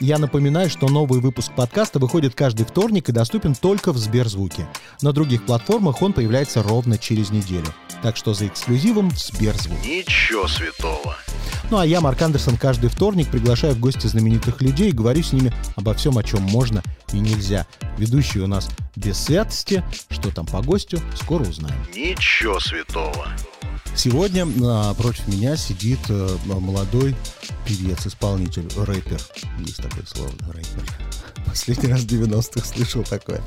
Я напоминаю, что новый выпуск подкаста выходит каждый вторник и доступен только в Сберзвуке. На других платформах он появляется ровно через неделю. Так что за эксклюзивом в Сберзвук. Ничего святого. Ну а я, Марк Андерсон, каждый вторник приглашаю в гости знаменитых людей и говорю с ними обо всем, о чем можно и нельзя. Ведущий у нас без святости. Что там по гостю, скоро узнаем. Ничего святого. Сегодня а, против меня сидит а, молодой певец, исполнитель, рэпер. Есть такое слово, рэпер. Последний раз в 90-х слышал такое.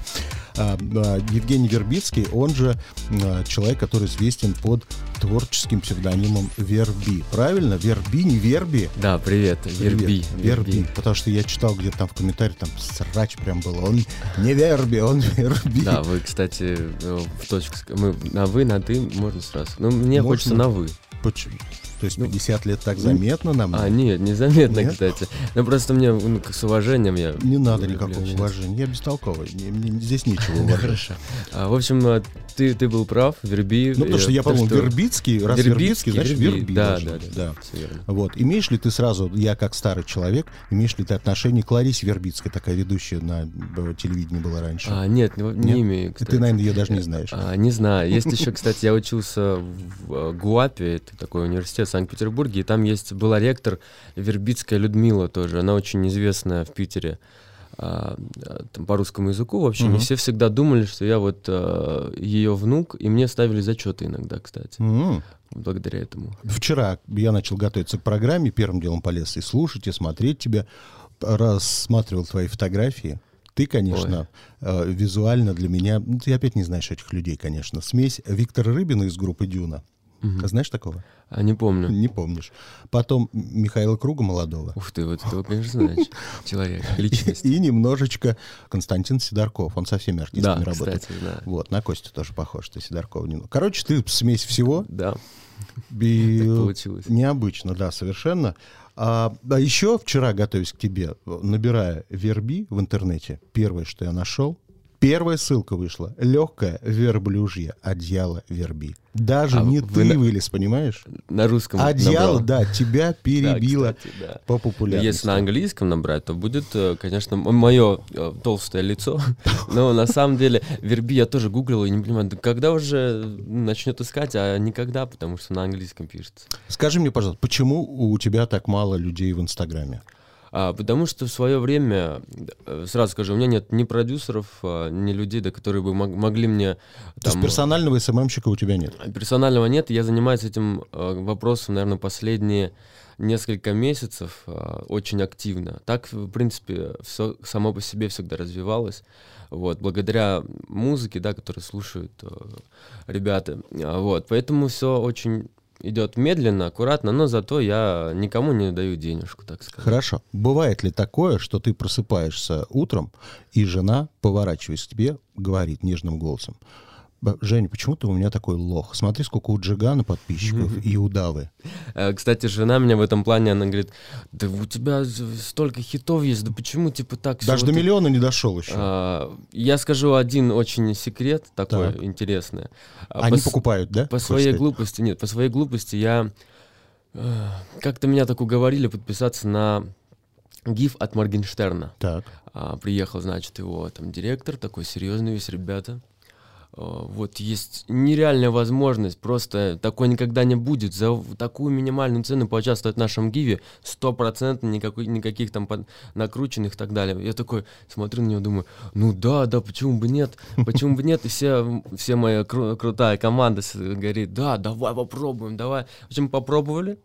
А, а, Евгений Вербицкий, он же а, человек, который известен под творческим псевдонимом Верби. Правильно? Верби, не Верби? Да, привет, Верби. Верби. Верби. Потому что я читал где-то там в комментариях, там срач прям был. Он не Верби, он Верби. Да, вы, кстати, в точку... Мы на вы, на ты, можно сразу. Ну, мне Можно. хочется на вы. Почему? То есть 50 лет так заметно нам? А, нет, незаметно, Нет? кстати. Ну, просто мне ну, с уважением я... Не надо никакого уважения. Я бестолковый. Мне- мне здесь нечего уважать. Хорошо. А, в общем, а, ты, ты был прав, Верби. Ну, потому что я подумал, Вербицкий, раз Вербицкий, значит Верби Да, да, да. Вот. Имеешь ли ты сразу, я как старый человек, имеешь ли ты отношение к Ларисе Вербицкой, такая ведущая на э, телевидении была раньше? А, нет, не, не имею, кстати. ты, наверное, ее даже не знаешь. А, не знаю. Есть еще, кстати, я учился в э, ГУАПе, это такой университет в Санкт-Петербурге, и там есть была ректор Вербицкая Людмила тоже. Она очень известная в Питере там, по русскому языку. В общем, и Мгм. все всегда думали, что я вот ее внук, и мне ставили зачеты иногда, кстати, М. благодаря этому. Вчера я начал готовиться к программе, первым делом полез и слушать, и смотреть тебя, рассматривал твои фотографии. Ты, конечно, э, визуально для меня, ну, ты опять не знаешь этих людей, конечно. Смесь Виктора Рыбина из группы Дюна. Мгм. Знаешь такого? А не помню. Не помнишь. Потом Михаила Круга молодого. Ух ты, вот этого, конечно, знаешь. Человек, личность. И немножечко Константин Сидорков. Он со всеми артистами Да, работает. кстати, да. Вот, на Костю тоже похож, ты Сидоркова не... Короче, ты смесь всего. Да, И, так получилось. Необычно, да, совершенно. А, а еще вчера, готовясь к тебе, набирая верби в интернете, первое, что я нашел, первая ссылка вышла. Легкое верблюжье одеяло верби. Даже А не вы ты на- вылез, понимаешь? На русском Одеяло, набрал. да, тебя Да, перебило кстати, да. по популярности. Если на английском набрать, то будет, э, конечно, мое толстое лицо. Но на самом деле Верби я тоже гуглил и не понимаю, да когда уже начнет искать, а никогда, потому что на английском пишется. Скажи мне, пожалуйста, почему у тебя так мало людей в Инстаграме? А, потому что в свое время, э, сразу скажу, у меня нет ни продюсеров, а, ни людей, да, которые бы мог- могли мне... То есть там, персонального СММщика у тебя нет? Персонального нет, я занимаюсь этим э, вопросом, наверное, последние несколько месяцев э, очень активно. Так, в принципе, все само по себе всегда развивалось. Вот, благодаря музыке, да, которую слушают ребята. А, Вот, поэтому все очень идет медленно, аккуратно, но зато я никому не даю денежку, так сказать. Хорошо. Бывает ли такое, что ты просыпаешься утром, и жена, поворачиваясь к тебе, говорит нежным голосом, «Б- Женя, почему ты у меня такой лох? Смотри, сколько у Джигана подписчиков и удавы. Э, Кстати, жена меня в этом плане, она говорит, да у тебя столько хитов есть, да почему типа так Даже до это?» миллиона не дошел еще. А, Я скажу один очень секрет такой Так. интересный. А, Они покупают, да? По своей глупости, нет, по своей глупости я... э, Как-то меня так уговорили подписаться на гиф от Моргенштерна. Так. А, приехал, значит, его там директор, такой серьезный весь ребята. А, вот есть нереальная возможность, просто такой никогда не будет. За такую минимальную цену поучаствовать в нашем гиве, стопроцентно никакой, никаких там под- накрученных и так далее. Я такой смотрю на него, думаю, ну да, да, почему бы нет, почему бы нет, и все, все моя кру- крутая команда говорит, да, давай попробуем, давай. В общем, попробовали.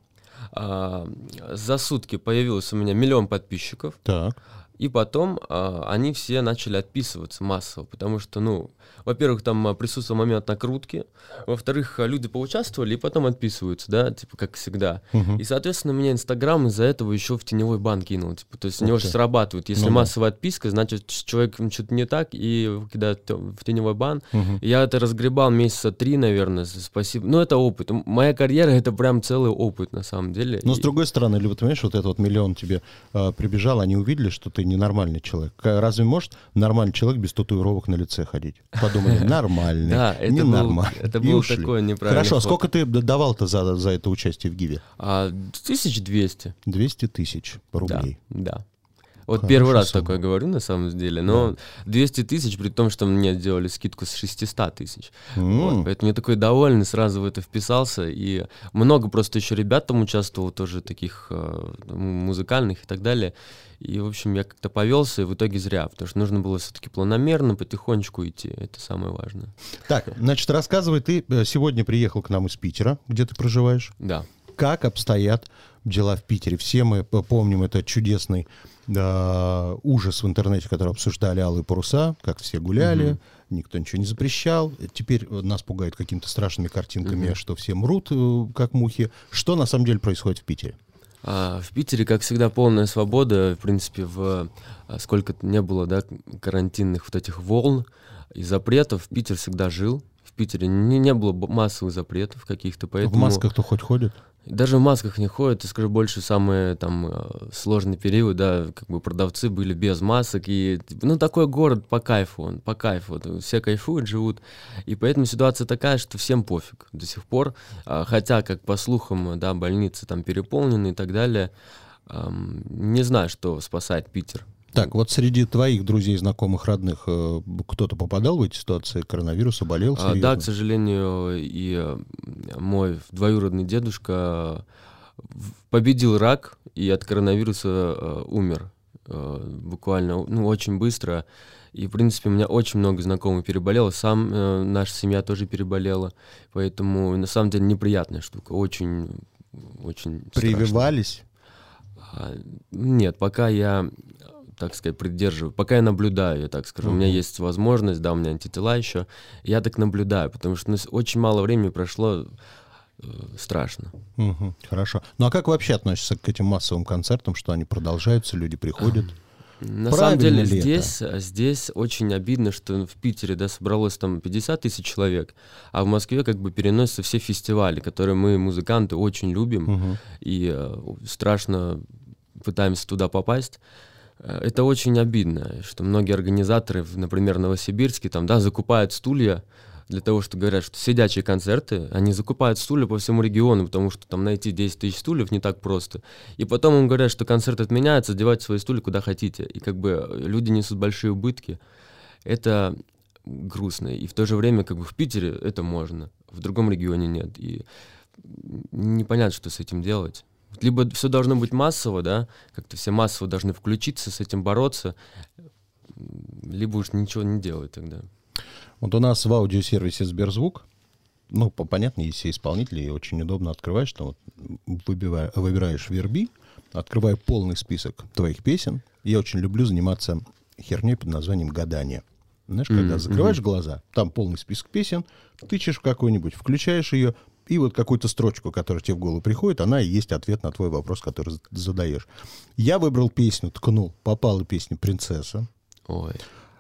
А, за сутки появилось у меня миллион подписчиков. Так. И потом а, они все начали отписываться массово, потому что, ну, во-первых, там а, присутствовал момент накрутки, во-вторых, а, люди поучаствовали и потом отписываются, да, типа как всегда. Мгм. И, соответственно, меня Инстаграм из-за этого еще в теневой бан кинул, типа, то есть у него ты. же срабатывает. Если Ну массовая отписка, значит, с человеком что-то не так, и кидают т- в теневой бан. Мгм. И Я это разгребал месяца три, наверное, с- спасибо. Ну, это опыт. Моя карьера — это прям целый опыт, на самом деле. Но с И- другой стороны, или вот понимаешь, вот этот вот миллион тебе а, прибежал, они увидели, что ты ненормальный человек. Разве может нормальный человек без татуировок на лице ходить? Подумали, нормальный, Да, это был- ненормальный. это был ушли. такой неправильный Хорошо, а сколько ты давал-то за, за это участие в ГИВе? А, 1200. 200 тысяч рублей. Да, да. Вот Хорошая первый раз сумма. такое говорю на самом деле, но 200 тысяч, при том, что мне сделали скидку с 600 тысяч. М. Вот, поэтому я такой довольный, сразу в это вписался. И много просто еще ребят там участвовало, тоже таких э, музыкальных и так далее. И, в общем, я как-то повелся, и в итоге зря, потому что нужно было все-таки планомерно, потихонечку идти. Это самое важное. Так, значит, рассказывай, ты э, сегодня приехал к нам из Питера, где ты проживаешь. Да. Как обстоят дела в Питере? Все мы помним этот чудесный э, ужас в интернете, который обсуждали алые паруса, как все гуляли, никто ничего не запрещал. Теперь нас пугают какими-то страшными картинками, что все мрут, э, как мухи. Что на самом деле происходит в Питере? А, в Питере, как всегда, полная свобода. В принципе, в а, сколько не было, да, карантинных вот этих волн и запретов, Питер всегда жил. В Питере не, не было массовых запретов каких-то, поэтому... В масках-то хоть ходят? Даже в масках не ходят, я скажу больше, самый там э, сложный период, да, как бы продавцы были без масок, и, ну, такой город по кайфу, он по кайфу, все кайфуют, живут, и поэтому ситуация такая, что всем пофиг до сих пор, А, хотя, как по слухам, да, больницы там переполнены и так далее, не знаю, что спасает Питер. Так, вот среди твоих друзей, знакомых, родных э, кто-то попадал в эти ситуации коронавируса, болел А, серьезно? да, к сожалению, и э, мой двоюродный дедушка в- победил рак и от коронавируса э, умер э, буквально, ну, очень быстро. И, в принципе, у меня очень много знакомых переболело, сам э, наша семья тоже переболела, поэтому, на самом деле, неприятная штука, очень, очень. Прививались? А, Нет, пока я, так сказать, придерживаю, пока я наблюдаю, я так скажу. У меня есть возможность, да, у меня антитела еще. Я так наблюдаю, потому что ну, очень мало времени прошло, э, страшно. Мгм, хорошо. Ну а как вообще относишься к этим массовым концертам, что они продолжаются, люди приходят? На Правильно самом деле ли это? здесь, а, здесь очень обидно, что в Питере да, собралось там 50 тысяч человек, а в Москве как бы переносятся все фестивали, которые мы, музыканты, очень любим. Мгм. и э, страшно пытаемся туда попасть. Э, Это очень обидно, что многие организаторы, в, например, Новосибирске, там, да, закупают стулья для того, что говорят, что сидячие концерты, они закупают стулья по всему региону, потому что там найти 10 тысяч стульев не так просто. И потом им говорят, что концерт отменяется, одевайте свои стулья куда хотите. И как бы э, люди несут большие убытки. Это грустно. И в то же время, как бы в Питере это можно, в другом регионе нет. И непонятно, что с этим делать. Либо все должно быть массово, да, как-то все массово должны включиться, с этим бороться, либо уж ничего не делать тогда. Вот у нас в аудиосервисе Сберзвук, ну, по- понятно, есть все исполнители, и очень удобно открываешь, там вот выбивая- выбираешь верби, открываю полный список твоих песен. Я очень люблю заниматься херней под названием гадание. Знаешь, когда Мгм, закрываешь глаза, там полный список песен, тычешь в какой-нибудь, включаешь ее, и вот какую-то строчку, которая тебе в голову приходит, она и есть ответ на твой вопрос, который задаешь. Я выбрал песню, ткнул, попала песня «Принцесса». Ой.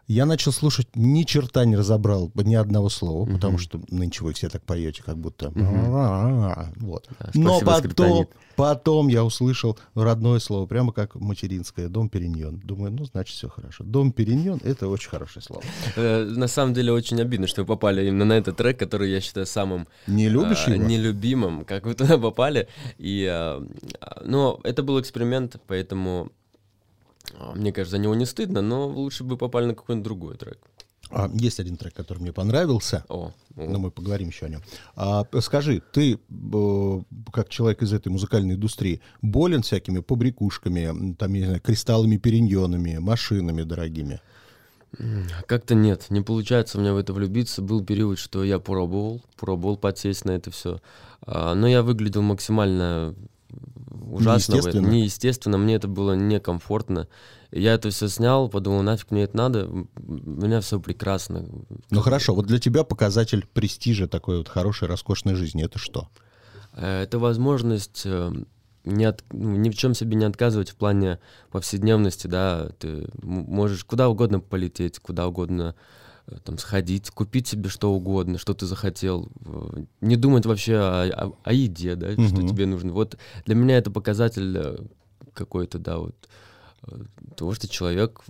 Я начал слушать, ни черта не разобрал ни одного слова, потому что нынче вы все так поете, как будто... Вот. Да, Но потом, скриптонит. потом я услышал родное слово, прямо как материнское, дом Периньон. Думаю, ну, значит, все хорошо. Дом Периньон — это очень хорошее слово. Э, На самом деле очень обидно, что вы попали именно на этот трек, который я считаю самым Не любишь а, его? нелюбимым, как вы туда попали. И, а, но это был эксперимент, поэтому мне кажется, за него не стыдно, но лучше бы попали на какой-нибудь другой трек. А, есть один трек, который мне понравился. О, о. Но мы поговорим еще о нем. А, скажи, ты, как человек из этой музыкальной индустрии, болен всякими побрякушками, там, я не знаю, кристаллами, периньонами, машинами дорогими? Как-то нет, не получается меня в это влюбиться. Был период, что я пробовал, пробовал подсесть на это все. но я выглядел максимально ужасно. Неестественно? Неестественно, мне это было некомфортно. Я это все снял, подумал, нафиг мне это надо, у меня все прекрасно. Ну хорошо, вот для тебя показатель престижа такой вот хорошей, роскошной жизни, это что? Э, Это возможность э, не от- ну, ни в чем себе не отказывать в плане повседневности, да, ты можешь куда угодно полететь, куда угодно там сходить, купить себе что угодно, что ты захотел, э, не думать вообще о, о- о еде, да, что Мгм. тебе нужно. Вот для меня это показатель э, какой-то, да, вот э, э, того, что человек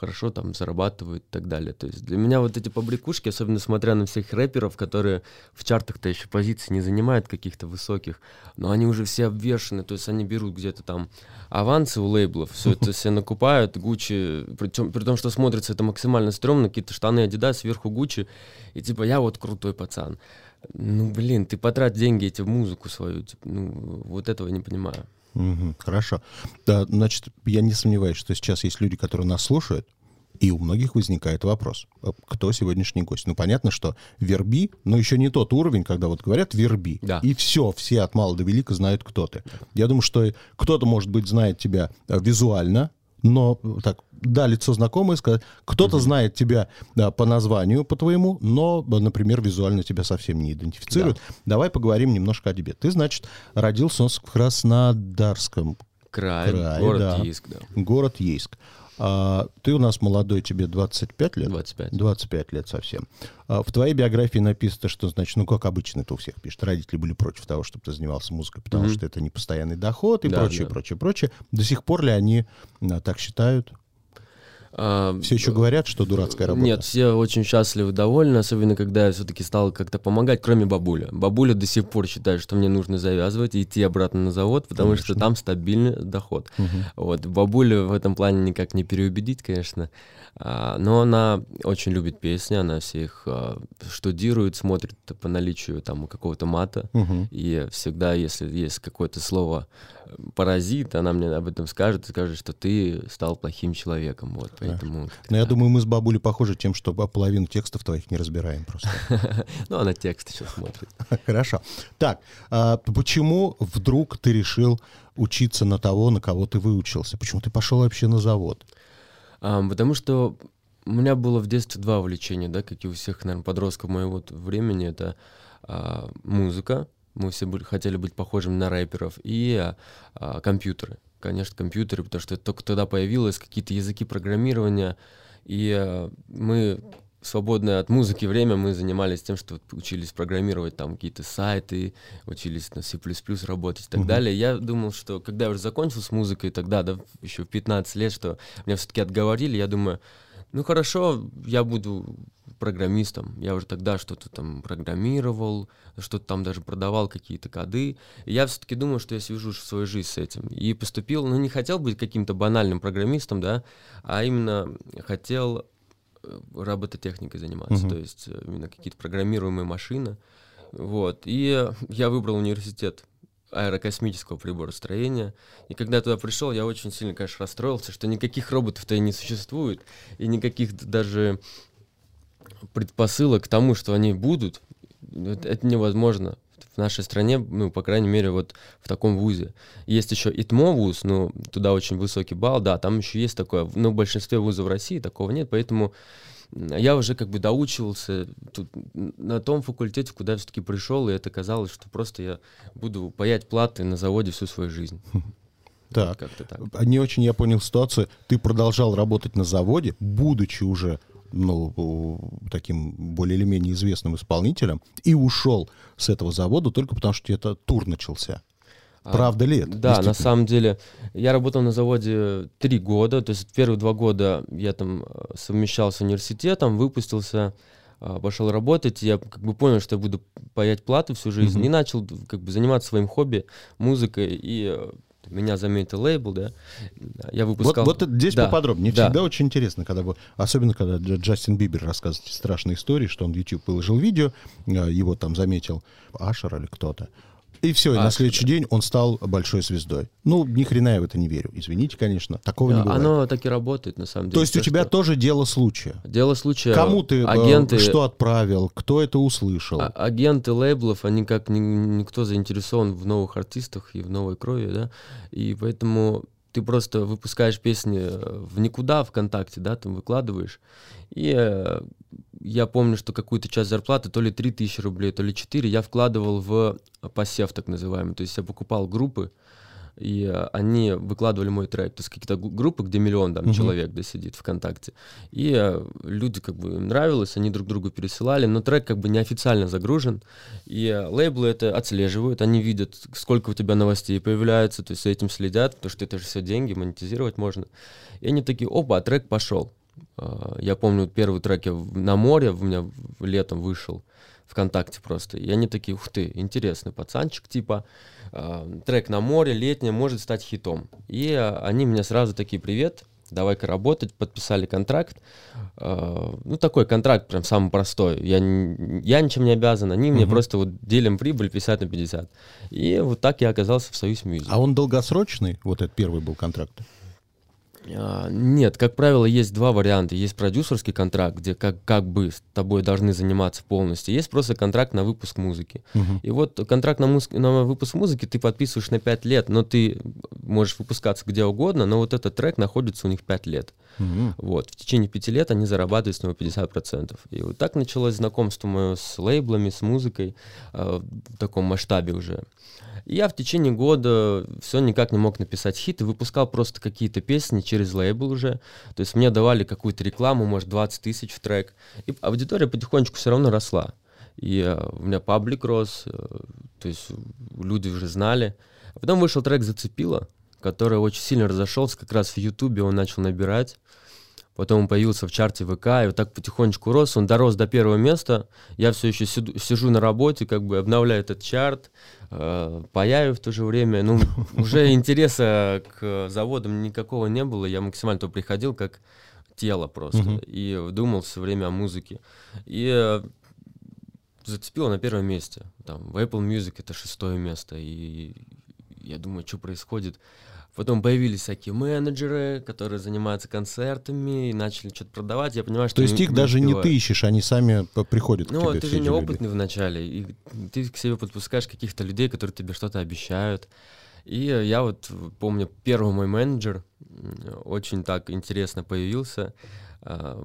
хорошо там зарабатывает и так далее. То есть для меня вот эти побрякушки, особенно смотря на всех рэперов, которые в чартах-то еще позиции не занимают каких-то высоких, но они уже все обвешены, то есть они берут где-то там авансы у лейблов, все это все накупают, Гуччи, при том, что смотрится это максимально стрёмно, какие-то штаны Adidas, сверху Гуччи, и типа я вот крутой пацан. Ну, блин, ты потрать деньги эти в музыку свою, типа, ну, вот этого не понимаю. Мгм, хорошо. Да, значит, я не сомневаюсь, что сейчас есть люди, которые нас слушают, и у многих возникает вопрос, а кто сегодняшний гость? Ну, понятно, что верби, но еще не тот уровень, когда вот говорят верби, Да. и все, все от мала до велика знают, кто ты. Я думаю, что кто-то, может быть, знает тебя э, визуально, но так, да, лицо знакомое, сказать, кто-то знает тебя да, по названию, по твоему, но, например, визуально тебя совсем не идентифицирует. Давай поговорим немножко о тебе. Ты, значит, родился в Краснодарском Край, Край, город да. Ейск, да. город Ейск. А, ты у нас молодой, тебе 25 лет? 25. 25 лет совсем. А, в твоей биографии написано, что, значит, ну, как обычно это у всех пишет, родители были против того, чтобы ты занимался музыкой, потому Мгм. что это не постоянный доход и Да, прочее, да. прочее, прочее. До сих пор ли они а, так считают? А, Все еще говорят, что дурацкая работа? Нет, все очень счастливы, довольны, особенно когда я все-таки стал как-то помогать, кроме бабуля. Бабуля до сих пор считает, что мне нужно завязывать и идти обратно на завод, потому что Конечно. там стабильный доход. Мгм. Вот, бабулю в этом плане никак не переубедить, конечно, А, но она очень любит песни, она все их а, штудирует, смотрит по наличию там какого-то мата, Мгм. и всегда, если есть какое-то слово паразит, она мне об этом скажет и скажет, что ты стал плохим человеком. Вот, поэтому. Но я так. думаю, мы с бабулей похожи тем, что половину текстов твоих не разбираем просто. Ну, она текст еще смотрит. Хорошо. Так, а почему вдруг ты решил учиться на того, на кого ты выучился? Почему ты пошел вообще на завод? Потому что у меня было в детстве два увлечения, да, как и у всех, наверное, подростков моего времени. Это а, музыка, мы все были, хотели быть похожими на рэперов, и а, компьютеры. Конечно, компьютеры, потому что только тогда появилось какие-то языки программирования, и а, мы свободное от музыки время мы занимались тем, что учились программировать там какие-то сайты, учились на C++ работать и так Мгм. далее. Я думал, что когда я уже закончил с музыкой тогда, да, еще в 15 лет, что меня все-таки отговорили, я думаю, ну хорошо, я буду программистом. Я уже тогда что-то там программировал, что-то там даже продавал какие-то коды. И я все-таки думал, что я свяжу свою жизнь с этим. И поступил, ну не хотел быть каким-то банальным программистом, да, а именно хотел э, робототехникой заниматься, Мгм. то есть э, именно какие-то программируемые машины. Вот. И я выбрал университет аэрокосмического приборостроения. И когда туда пришел, я очень сильно, конечно, расстроился, что никаких роботов-то и не существует, и никаких даже предпосылок к тому, что они будут, это, невозможно в нашей стране, ну, по крайней мере, вот в таком вузе. Есть еще ИТМО вуз, ну, туда очень высокий балл, да, там еще есть такое, но в большинстве вузов России такого нет, поэтому я уже как бы доучивался тут, на том факультете, куда я все-таки пришел, и это казалось, что просто я буду паять платы на заводе всю свою жизнь. Так. Как-то так. А Не очень я понял ситуацию. Ты продолжал работать на заводе, будучи уже ну, таким более или менее известным исполнителем, и ушел с этого завода только потому, что это тур начался. А, Правда ли это? Да, на самом деле. Я работал на заводе три года, то есть первые два года я там э, совмещал с университетом, выпустился, а, пошел работать, я как бы понял, что я буду паять платы всю жизнь, Мгм. и начал как бы заниматься своим хобби, музыкой, и э, меня заметил лейбл, да, я Вот, выпускал... вот это здесь Да, поподробнее. Мне да. всегда очень интересно, когда вы, особенно когда Дж- Джастин Бибер рассказывает страшные истории, что он в YouTube выложил видео, э, его там заметил Ашер или кто-то. И все, и на Ашер, следующий день он стал большой звездой. Ну, ни хрена я в это не верю. Извините, конечно, такого не Да, бывает. Оно так и работает, на самом деле. То есть у То, тебя что- тоже дело случая. Дело случая... Кому ты э, агенты... что отправил, кто это услышал? А- агенты лейблов, они как ни- никто заинтересован в новых артистах и в новой крови, да, и поэтому ты просто выпускаешь песни э, в никуда ВКонтакте, да, там выкладываешь, и э, я помню, что какую-то часть зарплаты, то ли 3 тысячи рублей, то ли 4, я вкладывал в посев так называемый, то есть я покупал группы, и они выкладывали мой трек. То есть какие-то группы, где миллион там Мгм. человек да, сидит ВКонтакте. И э, люди как бы им нравилось, они друг другу пересылали, но трек как бы неофициально загружен. И э, лейблы это отслеживают, они видят, сколько у тебя новостей появляется, то есть этим следят, потому что это же все деньги, монетизировать можно. И они такие, опа, а трек пошел. А, Я помню, первый трек я на море у меня летом вышел ВКонтакте просто. И они такие, ух ты, интересный пацанчик, типа, а, трек на море, летний, может стать хитом. И а, они меня сразу такие, привет, давай-ка работать, подписали контракт. Ну, такой контракт прям самый простой. Я, я ничем не обязан, они мне Мгм. просто вот делим прибыль 50 на 50. И вот так я оказался в Союз Music. А он долгосрочный? Вот этот первый был контракт. А, Нет, как правило, есть два варианта. Есть продюсерский контракт, где как, как бы с тобой должны заниматься полностью. Есть просто контракт на выпуск музыки. Мгм. И вот контракт на, муз- на выпуск музыки ты подписываешь на 5 лет, но ты можешь выпускаться где угодно, но вот этот трек находится у них 5 лет. Мгм. Вот. В течение пяти лет они зарабатывают с него 50%. И вот так началось знакомство мое с лейблами, с музыкой э, в таком масштабе уже. И я в течение года все никак не мог написать хит и выпускал просто какие-то песни через лейбл уже. То есть мне давали какую-то рекламу, может, 20 тысяч в трек. И аудитория потихонечку все равно росла. И э, у меня паблик рос, э, то есть люди уже знали. А потом вышел трек «Зацепило», который очень сильно разошелся, как раз в Ютубе он начал набирать. Потом он появился в чарте ВК, и вот так потихонечку рос. Он дорос до первого места. Я все еще сиду- сижу на работе, как бы обновляю этот чарт, э, паяю в то же время. Ну, уже интереса к заводам никакого не было. Я максимально то приходил как тело просто. Мгм. И думал все время о музыке. И э, зацепило на первом месте. Там, в Apple Music это шестое место. И я думаю, что происходит. Потом появились всякие менеджеры, которые занимаются концертами и начали что-то продавать. Я понимаю, что То есть не- их даже не ты ищешь, они сами п- приходят к Ну, тебе. ты все же эти люди. неопытный вначале, и ты к себе подпускаешь каких-то людей, которые тебе что-то обещают. И я вот помню, первый мой менеджер очень так интересно появился. А,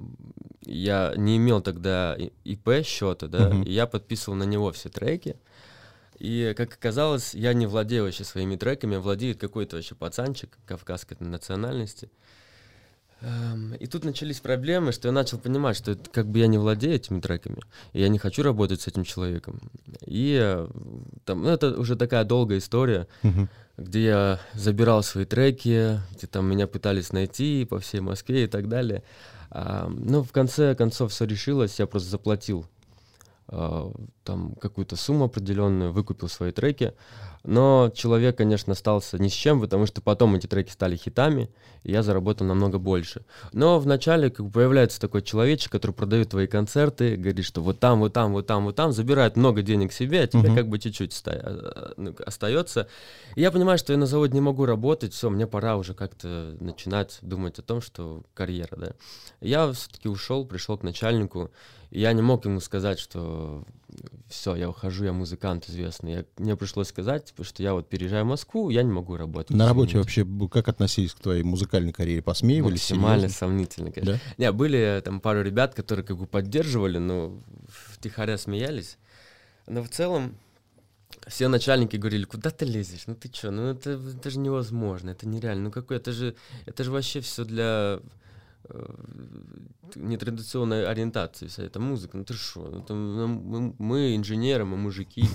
Я не имел тогда ИП счета, да, Мгм. и я подписывал на него все треки. И, как оказалось, я не владею вообще своими треками, а владеет какой-то вообще пацанчик кавказской национальности. Эм, И тут начались проблемы, что я начал понимать, что это как бы я не владею этими треками, и я не хочу работать с этим человеком. И э, там, ну, это уже такая долгая история, где я забирал свои треки, где там меня пытались найти по всей Москве и так далее. А, ну, в конце концов все решилось, я просто заплатил там какую-то сумму определенную, выкупил свои треки. Но человек, конечно, остался ни с чем, потому что потом эти треки стали хитами, и я заработал намного больше. Но вначале как бы появляется такой человечек, который продает твои концерты, говорит, что вот там, вот там, вот там, вот там, забирает много денег себе, а тебе Мгм. как бы чуть-чуть а, ну, остается. И я понимаю, что я на заводе не могу работать, все, мне пора уже как-то начинать думать о том, что карьера, да. Я все-таки ушел, пришел к начальнику, и я не мог ему сказать, что все, я ухожу, я музыкант известный. Я- мне пришлось сказать, что я вот переезжаю в Москву, я не могу работать. На работе вообще как относились к твоей музыкальной карьере? Посмеивались? Максимально серьезно? сомнительно, конечно. Да? Не, были там пару ребят, которые как бы поддерживали, но втихаря смеялись. Но в целом все начальники говорили, куда ты лезешь? Ну ты что? Ну это, это же невозможно, это нереально. Ну какой? Это же, это же вообще все для нетрадиционной ориентации, вся эта музыка. Ну ты что? Ну, там, ну, мы, мы инженеры, мы мужики.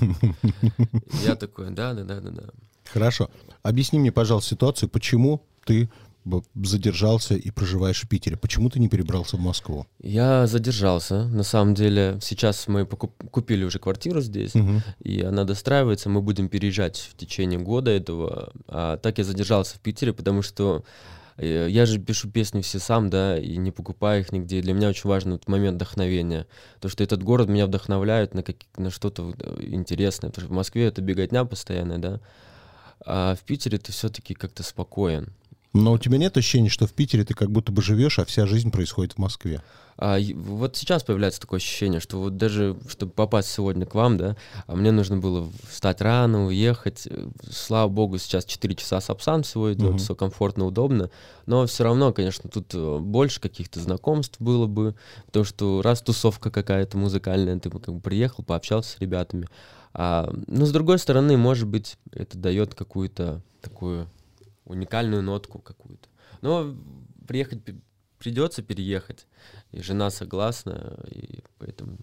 Я такой, да, да, да, да, да. Хорошо. Объясни мне, пожалуйста, ситуацию, почему ты задержался и проживаешь в Питере? Почему ты не перебрался в Москву? Я задержался, на самом деле. Сейчас мы покуп- купили уже квартиру здесь, Мгм. и она достраивается. Мы будем переезжать в течение года этого. А так я задержался в Питере, потому что э, я же пишу песни все сам, да, и не покупаю их нигде. Для меня очень важен вот момент вдохновения. То, что этот город меня вдохновляет на, как- на что-то э, интересное. Потому что в Москве это беготня постоянная, да. А в Питере ты все-таки как-то спокоен. Но у тебя нет ощущения, что в Питере ты как будто бы живешь, а вся жизнь происходит в Москве? А, вот сейчас появляется такое ощущение, что вот даже, чтобы попасть сегодня к вам, да, а мне нужно было встать рано, уехать. Слава богу, сейчас 4 часа Сапсан всего идет, Мгм. все комфортно, удобно. Но все равно, конечно, тут э, больше каких-то знакомств было бы, потому что раз тусовка какая-то музыкальная, ты как бы приехал, пообщался с ребятами. А, но с другой стороны, может быть, это дает какую-то такую уникальную нотку какую-то. Но приехать придется переехать, и жена согласна, и поэтому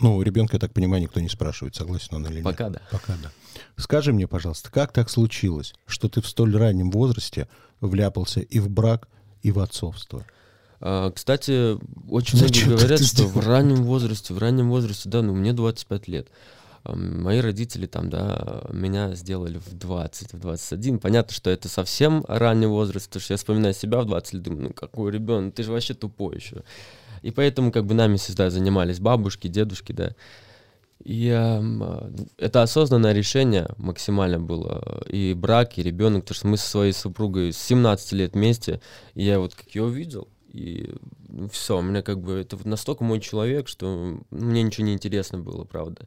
ну, у ребенка, я так понимаю, никто не спрашивает, согласен он или нет. Пока да. Пока да. Скажи мне, пожалуйста, как так случилось, что ты в столь раннем возрасте вляпался и в брак, и в отцовство? А, кстати, очень Зачем многие говорят, что в раннем возрасте, в раннем возрасте, да, ну мне 25 лет. Мои родители там, да, меня сделали в 20, в 21. Понятно, что это совсем ранний возраст, потому что я вспоминаю себя в 20 лет, думаю, ну какой ребенок, ты же вообще тупой еще. И поэтому как бы нами всегда занимались бабушки, дедушки, да. И э, это осознанное решение максимально было. И брак, и ребенок, потому что мы со своей супругой с 17 лет вместе, и я вот как ее увидел, и ну, все, у меня как бы это настолько мой человек, что мне ничего не интересно было, правда.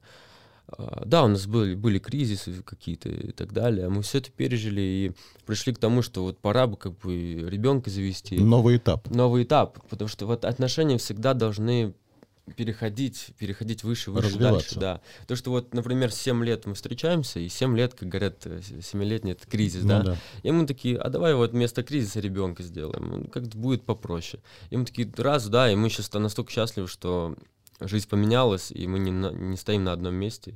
А, Да, у нас были, были кризисы какие-то и так далее, а мы все это пережили и пришли к тому, что вот пора бы как бы ребенка завести Новый этап. новый этап, потому что вот отношения всегда должны переходить, переходить выше, выше, дальше, да. То, что вот, например, 7 лет мы встречаемся, и 7 лет, как говорят, 7-летний это кризис, Ну да? да. И мы такие, а давай вот вместо кризиса ребенка сделаем, как-то будет попроще. И мы такие, раз, да, и мы сейчас настолько счастливы, что жизнь поменялась, и мы не, на- не стоим на одном месте,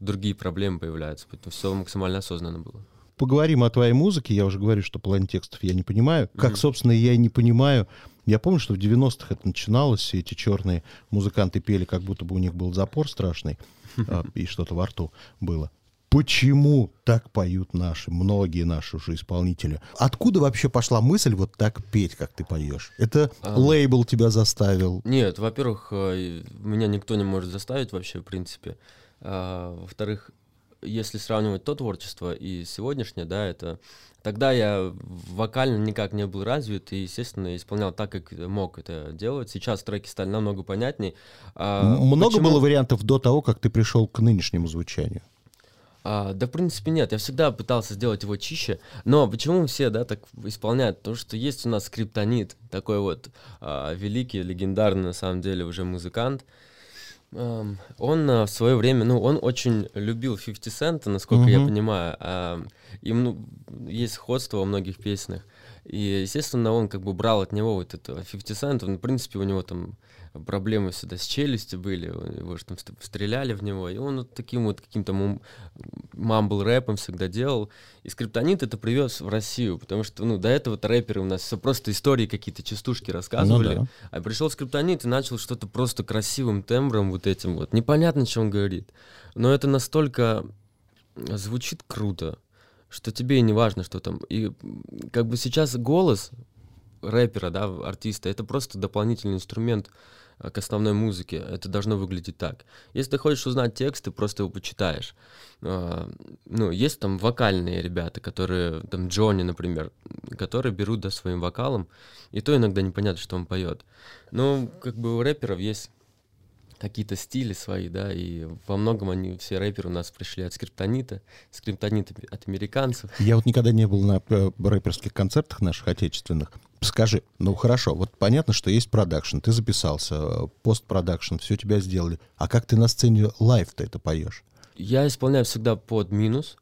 другие проблемы появляются, поэтому все максимально осознанно было. Поговорим о твоей музыке. Я уже говорю, что половину текстов я не понимаю. Как, собственно, я и не понимаю. Я помню, что в 90-х это начиналось, и эти черные музыканты пели, как будто бы у них был запор страшный, а, и что-то во рту было. Почему так поют наши, многие наши уже исполнители? Откуда вообще пошла мысль вот так петь, как ты поешь? Это А. лейбл тебя заставил? Нет, во-первых, э, меня никто не может заставить вообще, в принципе. А, Во-вторых, если сравнивать то творчество и сегодняшнее, да, это тогда я вокально никак не был развит и, естественно, исполнял так, как мог это делать. Сейчас треки стали намного понятней. А, Много почему- было вариантов до того, как ты пришел к нынешнему звучанию? А, да, в принципе, нет. Я всегда пытался сделать его чище. Но почему все, да, так исполняют? Потому что есть у нас скриптонит, такой вот а, великий, легендарный, на самом деле, уже музыкант. Ам, он а, в свое время, ну, он очень любил 50 Cent, насколько я Мгм. понимаю. А, им, ну, есть сходство во многих песнях. И, естественно, он как бы брал от него вот это 50 Cent. Он, в принципе, у него там проблемы всегда с челюстью были, у него же там ст- стреляли в него, и он вот таким вот каким-то мум- мамбл рэпом всегда делал. И скриптонит это привез в Россию, потому что, ну, до этого рэперы у нас все просто истории какие-то, частушки рассказывали. Ну да. А пришел скриптонит и начал что-то просто красивым тембром вот этим вот. Непонятно, что он говорит. Но это настолько звучит круто, что тебе и не важно, что там. И как бы сейчас голос рэпера, да, артиста, это просто дополнительный инструмент а, к основной музыке. Это должно выглядеть так. Если ты хочешь узнать текст, ты просто его почитаешь. А, Ну, есть там вокальные ребята, которые, там Джонни, например, которые берут, да, своим вокалом, и то иногда непонятно, что он поет. Но как бы у рэперов есть какие-то стили свои, да, и во многом они, все рэперы у нас пришли от скриптонита, скриптонит от американцев. Я вот никогда не был на э, рэперских концертах наших отечественных. Скажи, ну хорошо, вот понятно, что есть продакшн, ты записался, э, постпродакшн, все тебя сделали. А как ты на сцене лайв-то это поешь? Я исполняю всегда под минус,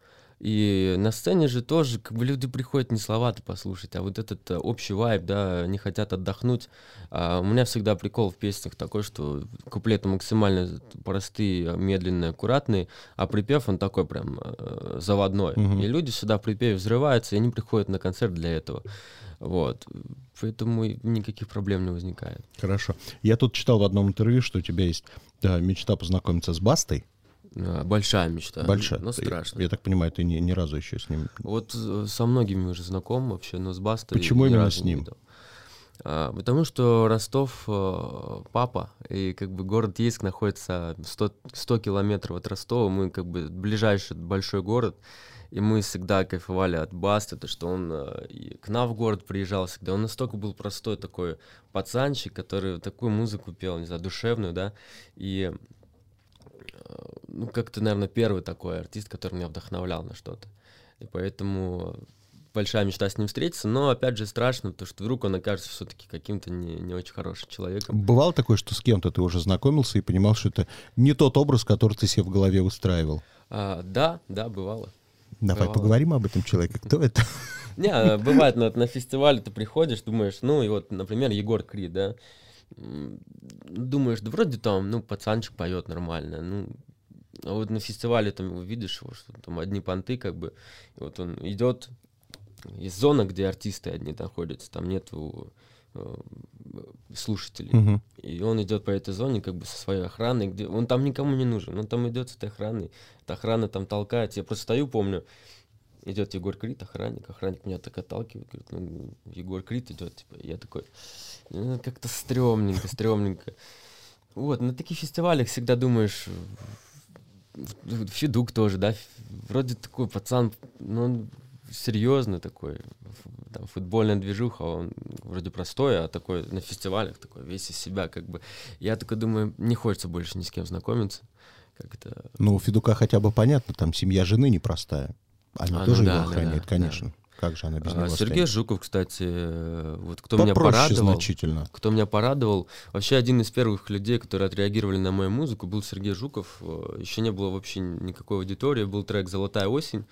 и на сцене же тоже, как бы люди приходят не слова-то послушать, а вот этот э, общий вайб, да, они хотят отдохнуть. А у меня всегда прикол в песнях такой, что куплеты максимально простые, медленные, аккуратные, а припев он такой прям э, заводной. Мгм. И люди сюда в припеве взрываются, и они приходят на концерт для этого. Вот. Поэтому никаких проблем не возникает. Хорошо. Я тут читал в одном интервью, что у тебя есть да, мечта познакомиться с Бастой. А, Большая мечта. Большая. Но страшно. Я, так понимаю, ты ни, ни разу еще с ним... Вот э, со многими уже знаком вообще, но с Бастой Почему именно с ним? А, потому что Ростов э, папа, и как бы город Ейск находится 100, 100 километров от Ростова, мы как бы ближайший большой город, и мы всегда кайфовали от Басты, то что он э, к нам в город приезжал всегда, он настолько был простой такой пацанчик, который такую музыку пел, не знаю, душевную, да, и ну, как-то, наверное, первый такой артист, который меня вдохновлял на что-то. И поэтому большая мечта с ним встретиться, но опять же страшно, потому что вдруг он окажется все-таки каким-то не, не очень хорошим человеком. Бывало такое, что с кем-то ты уже знакомился и понимал, что это не тот образ, который ты себе в голове устраивал? А, да, да, бывало. Давай Бывало. поговорим об этом человеке. Кто это? Не, а, бывает, на, на фестивале ты приходишь, думаешь, ну и вот, например, Егор Крид, да, думаешь, да вроде там, ну, пацанчик поет нормально, ну, а вот на фестивале там видишь его, что там одни понты, как бы, и вот он идет, есть зона, где артисты одни находятся, там нету э, слушателей. Мгм. И он идет по этой зоне как бы со своей охраной, где он там никому не нужен, он там идет с этой охраной, эта охрана там толкает. Я просто стою, помню, идет Егор Крид, охранник, охранник меня так отталкивает, говорит, ну, Егор Крид идет, типа, я такой, «Ну, как-то стрёмненько, стрёмненько. Вот, на таких фестивалях всегда думаешь, Федук тоже, да, вроде такой пацан, ну, он серьезный такой, там, футбольная движуха, он вроде простой, а такой на фестивалях такой весь из себя, как бы. Я такой думаю, не хочется больше ни с кем знакомиться. Как это... Ну, у Федука хотя бы понятно, там семья жены непростая. Она А, ну тоже да, его да, охраняет, да, конечно. Как же она без А, него Сергей станет? Жуков, кстати, вот кто меня Попроще порадовал. значительно. Кто меня порадовал, вообще один из первых людей, которые отреагировали на мою музыку, был Сергей Жуков. Э, Еще не было вообще никакой аудитории, был трек «Золотая осень»,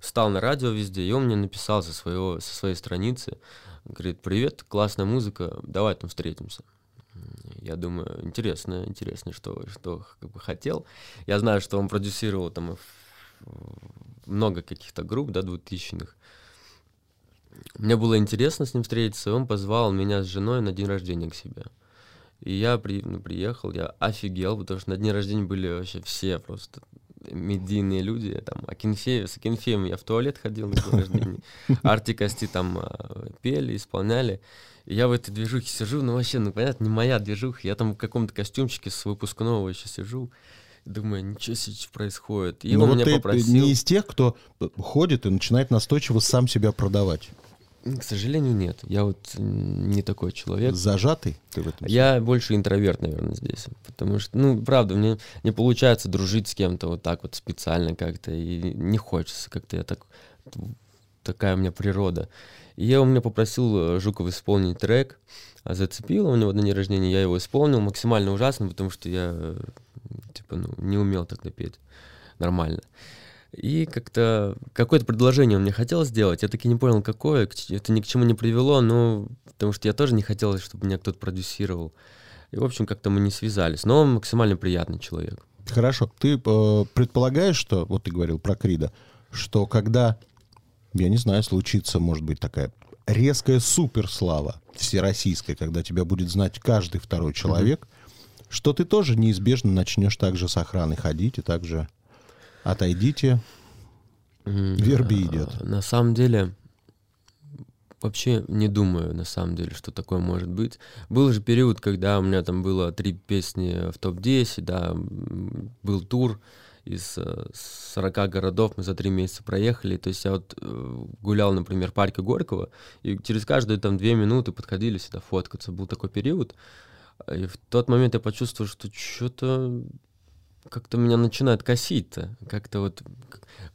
встал на радио везде, и он мне написал со, своего, со своей страницы, говорит, привет, классная музыка, давай там встретимся. Я думаю, интересно, интересно, что, что как бы хотел. Я знаю, что он продюсировал там много каких-то групп, да, двухтысячных. Мне было интересно с ним встретиться, и он позвал меня с женой на день рождения к себе. И я при, ну, приехал, я офигел, потому что на дне рождения были вообще все просто медийные люди. Там, Акинфеев, с Акинфеем я в туалет ходил на день рождения. Арти Кости там а, пели, исполняли. И я в этой движухе сижу, ну вообще, ну понятно, не моя движуха. Я там в каком-то костюмчике с выпускного еще сижу. Думаю, ничего что происходит. И Ну он вот меня ты попросил... не из тех, кто ходит и начинает настойчиво сам себя продавать. К сожалению, нет. Я вот не такой человек. Зажатый ты в этом Я больше интроверт, наверное, здесь. Потому что, ну, правда, мне не получается дружить с кем-то вот так вот специально как-то. И не хочется как-то. Я так... Такая у меня природа. И я у меня попросил э, Жукова исполнить трек. а Зацепил у него на день рождения. Я его исполнил максимально ужасно, потому что я, э, типа, ну, не умел тогда петь нормально. И как-то какое-то предложение он мне хотел сделать, я таки не понял, какое, это ни к чему не привело, но потому что я тоже не хотел, чтобы меня кто-то продюсировал. И, в общем, как-то мы не связались. Но он максимально приятный человек. Хорошо. Ты э, предполагаешь, что, вот ты говорил про Крида, что когда, я не знаю, случится, может быть, такая резкая суперслава всероссийская, когда тебя будет знать каждый второй человек, что ты тоже неизбежно начнешь также с охраной ходить и также отойдите, М, Верби а, идет. На самом деле, вообще не думаю, на самом деле, что такое может быть. Был же период, когда у меня там было три песни в топ-10, да, был тур из э, 40 городов, мы за три месяца проехали. То есть я вот э, гулял, например, в парке Горького, и через каждые там две минуты подходили сюда фоткаться. Был такой период. И в тот момент я почувствовал, что что-то как-то меня начинает косить-то. Как-то вот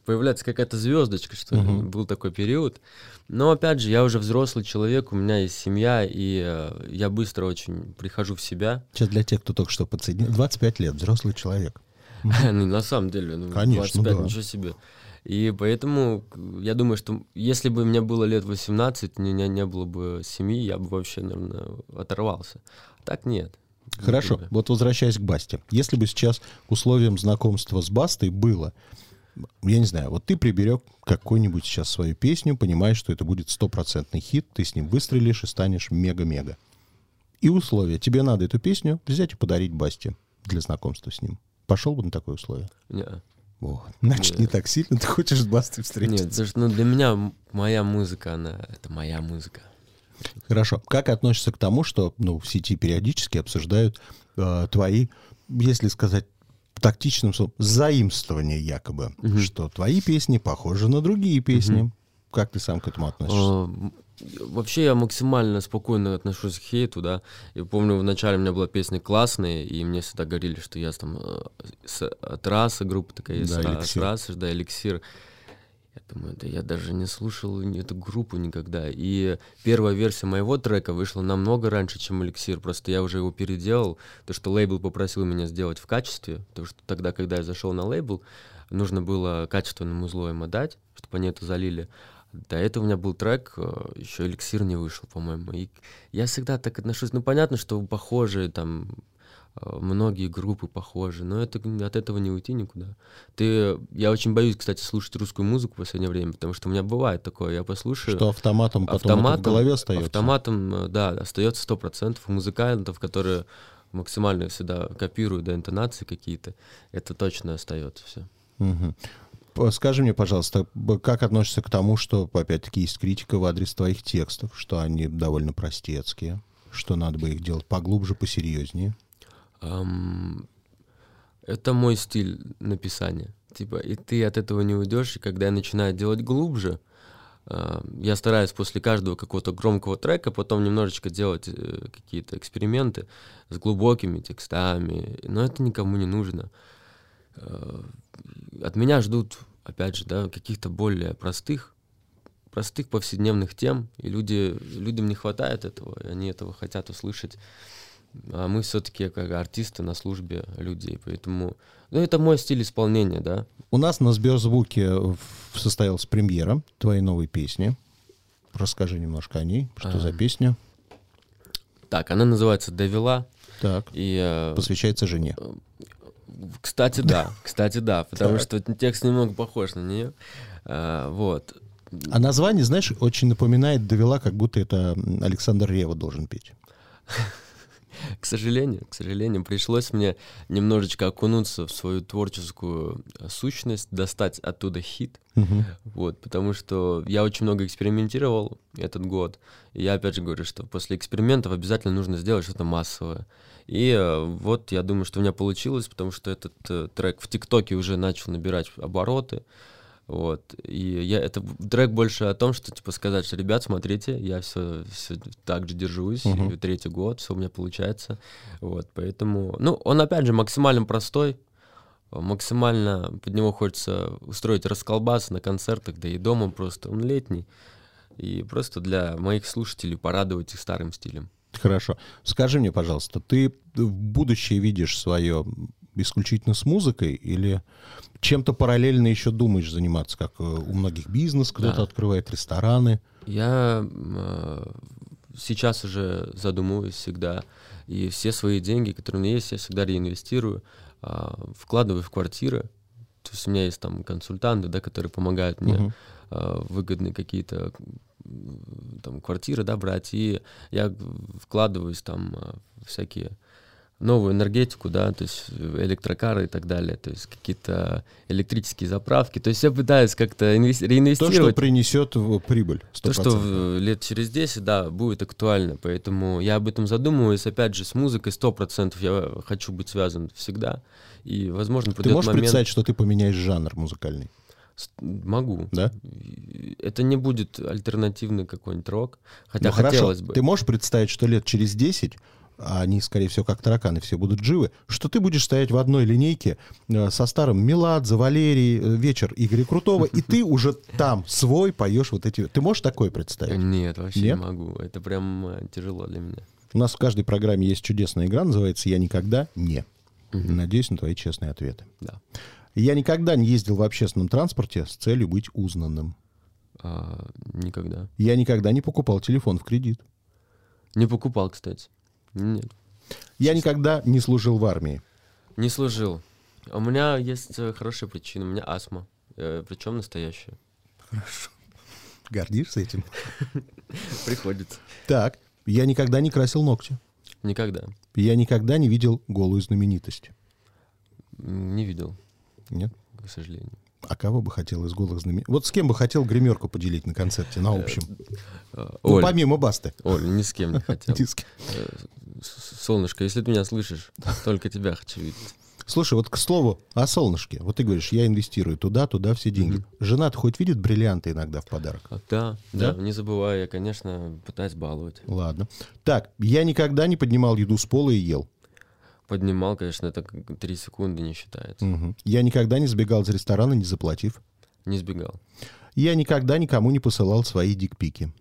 появляется какая-то звездочка, что. Мгм. Был такой период. Но опять же, я уже взрослый человек, у меня есть семья, и э, я быстро очень прихожу в себя. Сейчас для тех, кто только что подсоединил, 25 лет, взрослый человек. Ну, на самом деле, ну, Конечно, 25, да. ничего себе. И поэтому я думаю, что если бы мне было лет 18, не, не, не было бы семьи, я бы вообще, наверное, оторвался. Так нет. Не Хорошо, думаю. вот возвращаясь к Басте. Если бы сейчас к условиям знакомства с Бастой было, я не знаю, вот ты приберег какую-нибудь сейчас свою песню, понимаешь, что это будет стопроцентный хит, ты с ним выстрелишь и станешь мега-мега. И условия. Тебе надо эту песню взять и подарить Басте для знакомства с ним. Пошел бы на такое условие? Не. О, значит, не так сильно ты хочешь с Бастой встретиться. Нет, потому что ну, для меня моя музыка, она это моя музыка. Хорошо. Как относишься к тому, что ну, в сети периодически обсуждают э, твои, если сказать тактичным словом, заимствования якобы, что твои песни похожи на другие песни. Как ты сам к этому относишься? Вообще я максимально спокойно отношусь к хейту, да. И помню, в начале у меня была песня классная, и мне всегда говорили, что я там э, с от расы, группа такая есть, Да, «Ра- «Эликсир». с расы, да, эликсир. Я думаю, да я даже не слушал эту группу никогда. И первая версия моего трека вышла намного раньше, чем эликсир. Просто я уже его переделал. То, что лейбл попросил меня сделать в качестве. Потому что тогда, когда я зашел на лейбл, нужно было качественным музло им отдать, чтобы они это залили. До этого у меня был трек, э, еще эликсир не вышел, по-моему. И я всегда так отношусь. Ну, понятно, что похожие там э, многие группы похожи, но это от этого не уйти никуда. Ты, я очень боюсь, кстати, слушать русскую музыку в последнее время, потому что у меня бывает такое, я послушаю. Что автоматом потом автоматом, в голове остается. Автоматом, э, да, остается сто процентов. У музыкантов, которые максимально всегда копируют да, интонации какие-то, это точно остается все. Мгм. Скажи мне, пожалуйста, как относишься к тому, что, опять-таки, есть критика в адрес твоих текстов, что они довольно простецкие, что надо бы их делать поглубже, посерьезнее? Ам, это мой стиль написания. Типа, и ты от этого не уйдешь, и когда я начинаю делать глубже, а, я стараюсь после каждого какого-то громкого трека потом немножечко делать э, какие-то эксперименты с глубокими текстами, но это никому не нужно. А, От меня ждут, опять же, да, каких-то более простых, простых повседневных тем, и люди, людям не хватает этого, и они этого хотят услышать. А мы все-таки как артисты на службе людей, поэтому... Ну, это мой стиль исполнения, да. У нас на Сберзвуке состоялась премьера твоей новой песни. Расскажи немножко о ней. Что за А. песня? Так, она называется «Довела», Так, и... э, посвящается жене. Кстати, да, кстати, да, потому Так. что текст немного похож на нее. А, Вот. А название, знаешь, очень напоминает «Довела», как будто это Александр Рева должен петь. К сожалению, к сожалению, пришлось мне немножечко окунуться в свою творческую э, сущность, достать оттуда хит, Мгм. вот, потому что я очень много экспериментировал этот год, и я опять же говорю, что после экспериментов обязательно нужно сделать что-то массовое. И э, вот я думаю, что у меня получилось, потому что этот э, трек в ТикТоке уже начал набирать обороты, вот, и я, это трек больше о том, что, типа, сказать, что, ребят, смотрите, я все, все так же держусь, и третий год, все у меня получается, вот, поэтому, ну, он, опять же, максимально простой, максимально под него хочется устроить расколбас на концертах, да и дома просто, он летний, и просто для моих слушателей порадовать их старым стилем. Хорошо. Скажи мне, пожалуйста, ты в будущее видишь свое исключительно с музыкой или чем-то параллельно еще думаешь заниматься, как э, у многих бизнес кто-то Да. открывает, рестораны? Я э, сейчас уже задумываюсь всегда, и все свои деньги, которые у меня есть, я всегда реинвестирую, а, вкладываю в квартиры. То есть у меня есть там консультанты, да, которые помогают мне Мгм. а, выгодные какие-то там квартиры, да, брать, и я вкладываюсь там в всякие новую энергетику, да, то есть электрокары и так далее, то есть какие-то электрические заправки. То есть я пытаюсь как-то инвес- То, реинвестировать. что принесет в прибыль. То, что 100%. в- лет через 10, да, будет актуально. Поэтому я об этом задумываюсь. Опять же, с музыкой 100% я хочу быть связан всегда. И, возможно, Ты можешь момент... представить, что ты поменяешь жанр музыкальный? Могу. Да? Это не будет альтернативный какой-нибудь рок. Хотя Ну, хорошо. хотелось бы. Ты можешь представить, что лет через 10 а они, скорее всего, как тараканы, все будут живы, что ты будешь стоять в одной линейке э, со старым Меладзе, Валерий, э, вечер Игоря Крутого, и ты уже там свой поешь вот эти... Ты можешь такое представить? Нет, вообще Нет? не могу. Это прям э, тяжело для меня. У нас в каждой программе есть чудесная игра, называется «Я никогда не». Надеюсь на твои честные ответы. Да. Я никогда не ездил в общественном транспорте с целью быть узнанным. А, никогда. Я никогда не покупал телефон в кредит. Не покупал, кстати. Нет. Я никогда не служил в армии. Не служил. У меня есть э, хорошая причина. У меня астма. причем настоящая. Гордишься этим? Приходится. Так, я никогда не красил ногти. Никогда. Я никогда не видел голую знаменитость. Не видел, Нет? к сожалению. А кого бы хотел из голых знаменитостей? Вот с кем бы хотел гримерку поделить на концерте, на общем? Э, Ну, Оль, помимо Басты. Оль, ни с кем не хотел. Кем. Э, Солнышко, если ты меня слышишь, только тебя хочу видеть. Слушай, вот к слову о солнышке. Вот ты говоришь, я инвестирую туда, туда все деньги. Жена-то хоть видит бриллианты иногда в подарок? А, Да, Да? да, не забывай, я, конечно, пытаюсь баловать. Ладно. Так, я никогда не поднимал еду с пола и ел. Поднимал, конечно, это три секунды не считается. Мгм. Я никогда не сбегал из ресторана, не заплатив. Не сбегал. Я никогда никому не посылал свои дикпики.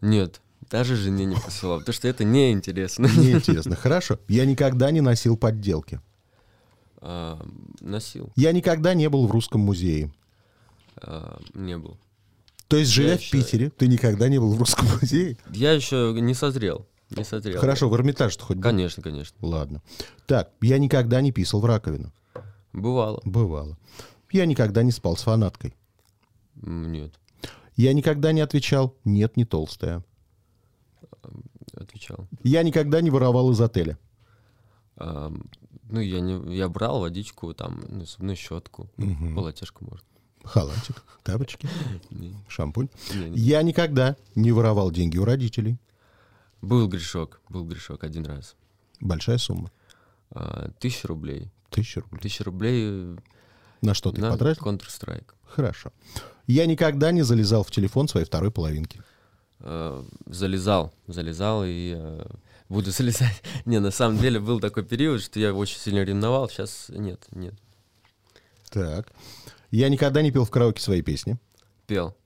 Нет, даже жене не посылал, потому что это неинтересно. Мне интересно. Хорошо. Я никогда не носил подделки. А, носил. Я никогда не был в русском музее. А, не был. То есть, живя Я в еще- Питере, ты никогда не был в русском музее? Я еще не созрел. Не созрел. Хорошо, в Эрмитаж хоть был? Конечно, конечно. Ладно. Так, я никогда не писал в раковину. Бывало. Бывало. Я никогда не спал с фанаткой. Нет. Я никогда не отвечал «нет, не толстая». Отвечал. Я никогда не воровал из отеля. А, ну, я не, я брал водичку, там, ну, зубную щетку, полотешку, может. Халатик, тапочки, шампунь. Я никогда не воровал деньги у родителей. Был грешок, был грешок один раз. Большая сумма. А, Тысяча рублей. Тысяча рублей. Тысяча рублей На что ты на потратил? Counter-Strike. Хорошо. Я никогда не залезал в телефон своей второй половинки. А, залезал, залезал и а, буду залезать. Не, на самом деле был такой период, что я очень сильно ревновал, сейчас нет, нет. Так. Я никогда не пел в караоке свои песни. Пел.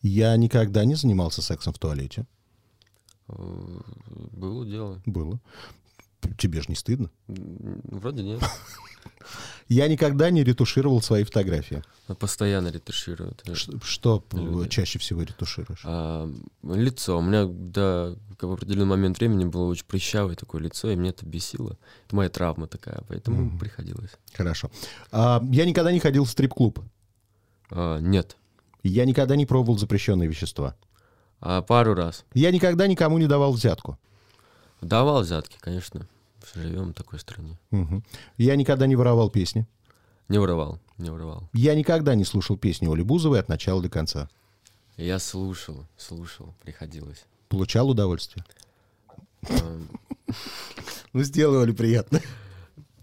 Я никогда не занимался сексом в туалете. Э, Было дело. Было. Тебе же не стыдно. Вроде нет. Я никогда не ретушировал свои фотографии. Постоянно ретушируют. Ш- Что Люди. чаще всего ретушируешь? А, лицо. У меня до в определенный момент времени было очень прыщавое такое лицо, и меня это бесило. Это моя травма такая, поэтому приходилось. Хорошо. А, я никогда не ходил в стрип-клуб. А, нет. Я никогда не пробовал запрещенные вещества. А пару раз. Я никогда никому не давал взятку. Давал взятки, конечно. Живем в такой стране. Мгм. Я никогда не воровал песни. Не воровал, не воровал. Я никогда не слушал песни Оли Бузовой от начала до конца. Я слушал, слушал, приходилось. Получал удовольствие. Ну, сделай Оле приятно.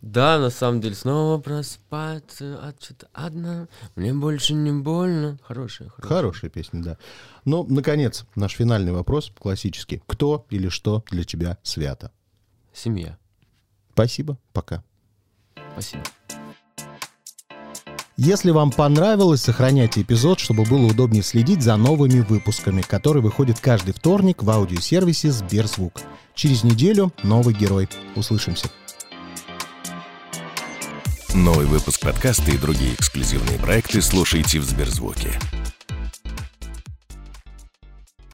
Да, на самом деле, снова проспаться от что-то одна. Мне больше не больно. Хорошая, хорошая. Хорошая песня, да. Ну, наконец, наш финальный вопрос, классический. Кто или что для тебя свято? Семья. Спасибо, пока. Спасибо. Если вам понравилось, сохраняйте эпизод, чтобы было удобнее следить за новыми выпусками, которые выходят каждый вторник в аудиосервисе Сберзвук. Через неделю новый герой. Услышимся. Новый выпуск подкаста и другие эксклюзивные проекты слушайте в Сберзвуке.